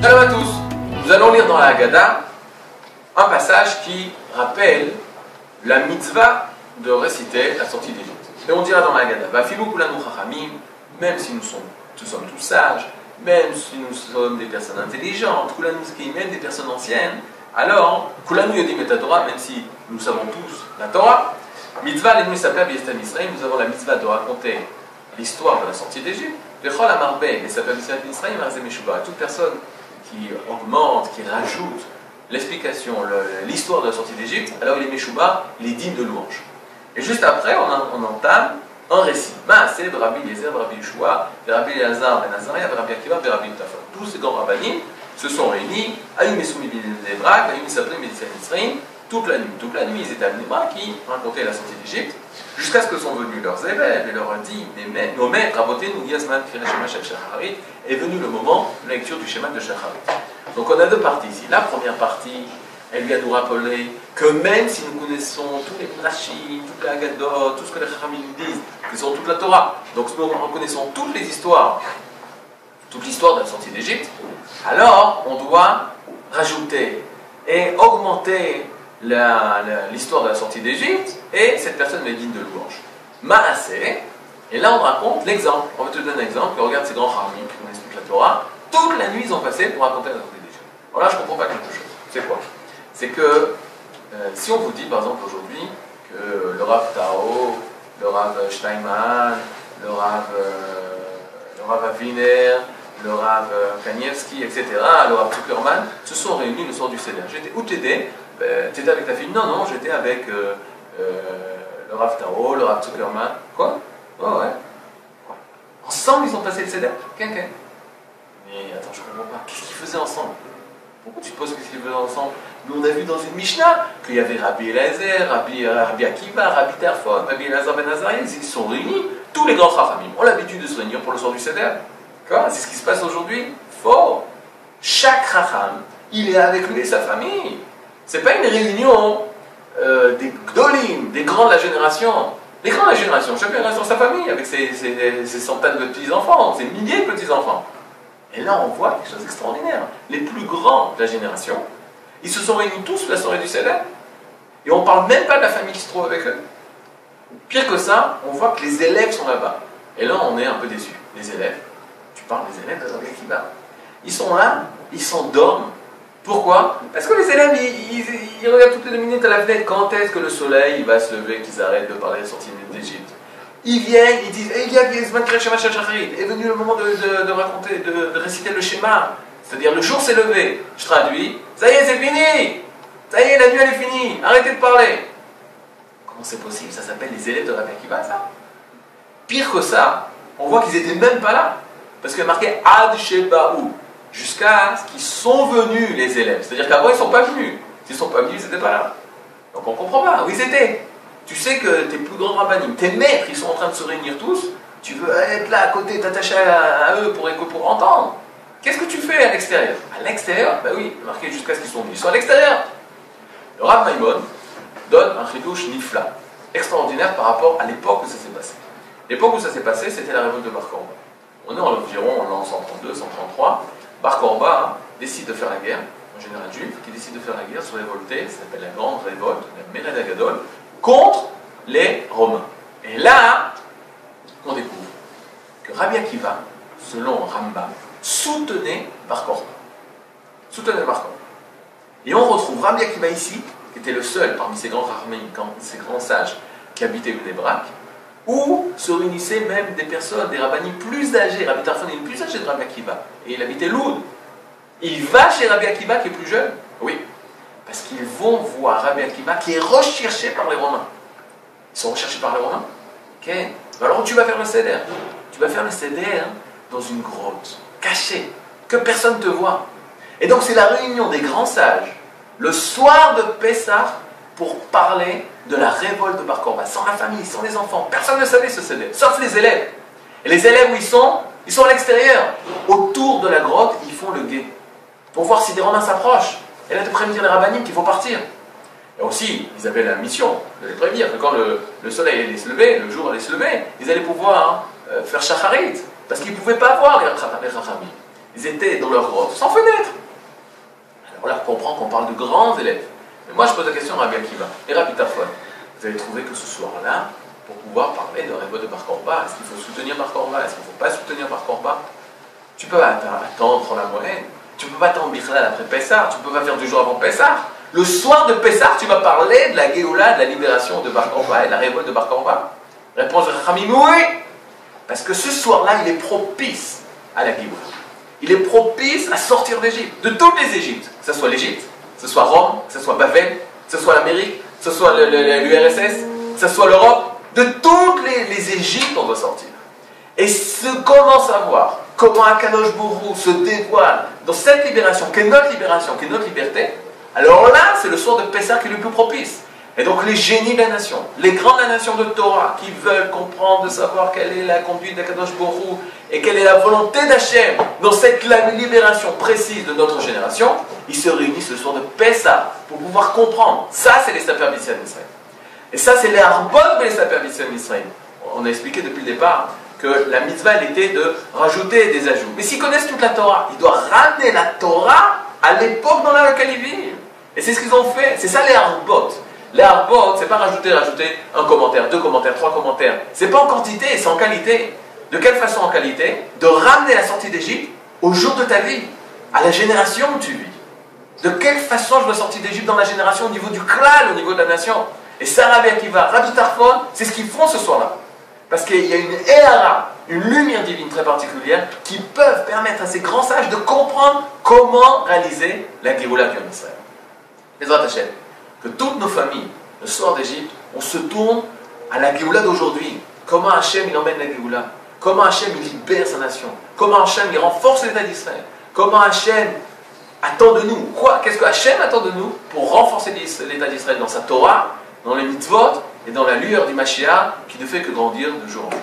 Salam à tous. Nous allons lire dans la Haggadah un passage qui rappelle la mitzvah de réciter la sortie d'Égypte. Et on dira dans la Haggadah, même si nous sommes, nous sommes tous sages, même si nous sommes des personnes intelligentes, même des personnes anciennes, alors, même si nous savons tous la Torah, mitzvah l'ennemi s'appelle nous avons la mitzvah de raconter l'histoire de la sortie d'Égypte, toute personne qui augmente, qui rajoute l'explication, l'histoire de la sortie d'Égypte, alors il est Meshuba, il de louange. Et juste après, on, entame un récit. de Rabbi Yezer, Rabbi Yeshua, Rabbi Elazar, Ben Azaria, Rabbi Akiva, Rabbi Tafon. Tous ces grands rabbinim se sont réunis, Ayum Mesoumi Ben Debrak, Ayum Sabrim Ben toute la nuit. Toute la nuit, ils étaient à Nibra qui racontaient la sortie d'Égypte, jusqu'à ce que sont venus leurs élèves et leur ont dit Nos maîtres, nous Yasman Shacharit, est venu le moment de la lecture du schéma de Shacharit. Donc on a deux parties ici. La première partie, elle vient nous rappeler que même si nous connaissons tous les Rachid, toutes les Agadot, tout ce que les Chachamim nous disent, que sont toute la Torah, donc nous reconnaissons toutes les histoires, toute l'histoire de la sortie d'Égypte, alors on doit rajouter et augmenter l'histoire de la sortie d'Égypte, et cette personne est digne de louange. Maasé, et là on raconte l'exemple. On va te donner un exemple, regarde ces grands Chachamim qui nous expliquent la Torah, toute la nuit ils ont passé pour raconter la sortie d'Égypte. Alors là je comprends pas quelque chose. C'est quoi? C'est que euh, si on vous dit par exemple aujourd'hui que le Rav Tao, le Rav Steinman, le Rav, euh, le Rav Aviner, le Rav euh, Kanievski, etc., le Rav Zuckerman, se sont réunis le soir du CDR. J'étais où t'étais ben, T'étais avec ta fille Non, non, j'étais avec le Rav Tao, le Rav Zuckerman. Quoi? Ouais, ouais. Ensemble, ils ont passé le CDR Qu'un, qu'un. Mais attends, je comprends pas. Qu'est-ce qu'ils faisaient ensemble? Pourquoi tu te poses qu'est-ce qu'ils faisaient ensemble? Nous, on a vu dans une Mishnah qu'il y avait Rabbi Elazar, Rabbi, euh, Rabbi Akiva, Rabbi Terfon, Rabbi Elazar Ben Azariah, ils sont réunis. Tous les grands Chachamim ont l'habitude de se réunir pour le soir du Seder. C'est ce qui se passe aujourd'hui? Faux Chaque Chacham, il est avec lui et sa famille. C'est pas une réunion euh, des Gdolim, des grands de la génération. Les grands de la génération, chacun reste dans sa famille avec ses, centaines de petits-enfants, ses milliers de petits-enfants. Et là, on voit quelque chose d'extraordinaire. Les plus grands de la génération, ils se sont réunis tous la soirée du Seder. Et on ne parle même pas de la famille qui se trouve avec eux. Pire que ça, on voit que les élèves sont là-bas. Et là, on est un peu déçus. Les élèves, tu parles des élèves de la Kiba. Ils sont là, ils s'endorment. Pourquoi? Parce que les élèves, ils, regardent toutes les minutes à la fenêtre quand est-ce que le soleil va se lever, qu'ils arrêtent de parler de sortie d'Égypte. Ils viennent, ils disent, il y a est venu le moment de, raconter, de, réciter le schéma. C'est-à-dire, le jour s'est levé. Je traduis, ça y est, c'est fini. Ça y est, la nuit, elle est finie. Arrêtez de parler. Comment c'est possible? Ça s'appelle les élèves de Rabbi Akiva, ça? Pire que ça, on voit qu'ils n'étaient même pas là. Parce qu'il y a marqué Ad Shebaou. Jusqu'à ce qu'ils sont venus, les élèves. C'est-à-dire qu'avant, ils ne sont pas venus. S'ils ne sont pas venus, ils n'étaient pas là. Donc on ne comprend pas où ils étaient. Tu sais que tes plus grands rabbinim, tes maîtres, ils sont en train de se réunir tous. Tu veux être là à côté, t'attacher à, eux pour, pour entendre. Qu'est-ce que tu fais à l'extérieur? À l'extérieur? Ben oui, marqué jusqu'à ce qu'ils sont venus. Ils sont à l'extérieur. Le Rav Maimon donne un chidouche nifla, extraordinaire par rapport à l'époque où ça s'est passé. L'époque où ça s'est passé, c'était la révolte de Korba. On est environ en l'an 132, 133. Bar Korba hein, décide de faire la guerre, un général juif qui décide de faire la guerre, se révolter, ça s'appelle la grande révolte, la Mered Agadol, contre les Romains. Et là, on découvre que Rabbi Akiva, selon Rambam, soutenait Bar Korba. Soutenait Bar Korba. Et on retrouve Rabbi Akiva ici, qui était le seul parmi ces grands ces grands sages qui habitaient le Nebrak, où se réunissaient même des personnes, des rabbinis plus âgés. Rabbi Tarfon est le plus âgé de Rabbi Akiva, et il habitait Loud. Il va chez Rabbi Akiva qui est plus jeune. Oui, parce qu'ils vont voir Rabbi Akiva qui est recherché par les Romains. Ils sont recherchés par les Romains Ok Alors tu vas faire le CDR Tu vas faire le CDR dans une grotte, cachée, que personne ne te voit. Et donc c'est la réunion des grands sages, le soir de Pessah, pour parler de la révolte de Bar Korba, sans la famille, sans les enfants. Personne ne savait ce CDR, sauf les élèves. Et les élèves où ils sont Ils sont à l'extérieur. Autour de la grotte, ils font le guet. Pour voir si des Romains s'approchent. Et là, de prévenir les rabbinimes qu'il faut partir. Et aussi, ils avaient la mission de les prévenir quand le, soleil allait se lever, le jour allait se lever, ils allaient pouvoir euh, faire shacharit, parce qu'ils ne pouvaient pas voir les rachamim. Ils étaient dans leur grotte, sans fenêtre. Alors là, on comprend qu'on parle de grands élèves. Moi, je pose la question à Rabbi Akiva et Rabbi Tafon. Vous avez trouvé que ce soir-là, pour pouvoir parler de Révo de Bar Korba, est-ce qu'il faut soutenir Bar Korba? Est-ce qu'il ne faut pas soutenir Bar Korba? Tu peux attendre la moyenne. Tu ne peux pas attendre Bichlal après Pessah. Tu ne peux pas faire du jour avant Pessah. Le soir de Pessah, tu vas parler de la Géoula, de la libération de Bar Korba et de la révolte de Bar Korba? Réponse de Rachamim, oui Parce que ce soir-là, il est propice à la Géoula. Il est propice à sortir d'Égypte, de toutes les Égyptes, que ce soit l'Égypte, ce soit Rome, que ce soit Babel, que ce soit l'Amérique, que ce soit l'URSS, que ce soit l'Europe, de toutes les, Égyptes, on doit sortir. Et ce commence à voir comment Akadosh Bourou se dévoile dans cette libération, qui est notre libération, qui est notre liberté, alors là, c'est le soir de Pessah qui est le plus propice. Et donc les génies de la nation, les grands de la nation de Torah, qui veulent comprendre, de savoir quelle est la conduite d'Akadosh Borou et quelle est la volonté d'Hachem dans cette libération précise de notre génération, ils se réunissent le soir de Pessah pour pouvoir comprendre. Ça, c'est les Saper d'Israël. Et ça, c'est les Arbot de les Saper d'Israël. On a expliqué depuis le départ que la mitzvah, elle était de rajouter des ajouts. Mais s'ils connaissent toute la Torah, ils doivent ramener la Torah à l'époque dans laquelle ils vivent. Et c'est ce qu'ils ont fait. C'est ça les. Les c'est pas rajouter, rajouter un commentaire, deux commentaires, trois commentaires. C'est pas en quantité, c'est en qualité. De quelle façon en qualité De ramener la sortie d'Égypte au jour de ta vie, à la génération où tu vis. De quelle façon je dois sortir d'Égypte dans la génération au niveau du clan, au niveau de la nation Et Sarah Akiva, Rabbi Tarfon, c'est ce qu'ils font ce soir-là. Parce qu'il y a une Ehara, une lumière divine très particulière, qui peuvent permettre à ces grands sages de comprendre comment réaliser la Géoula du Israël. Les que toutes nos familles, le soir d'Égypte, on se tourne à la Géoula d'aujourd'hui. Comment Hachem il emmène la Géoula? Comment Hachem il libère sa nation? Comment Hachem il renforce l'État d'Israël? Comment Hachem attend de nous? Quoi? Qu'est-ce que Hachem attend de nous pour renforcer l'État d'Israël dans sa Torah, dans les mitzvot et dans la lueur du Mashiach qui ne fait que grandir de jour en jour?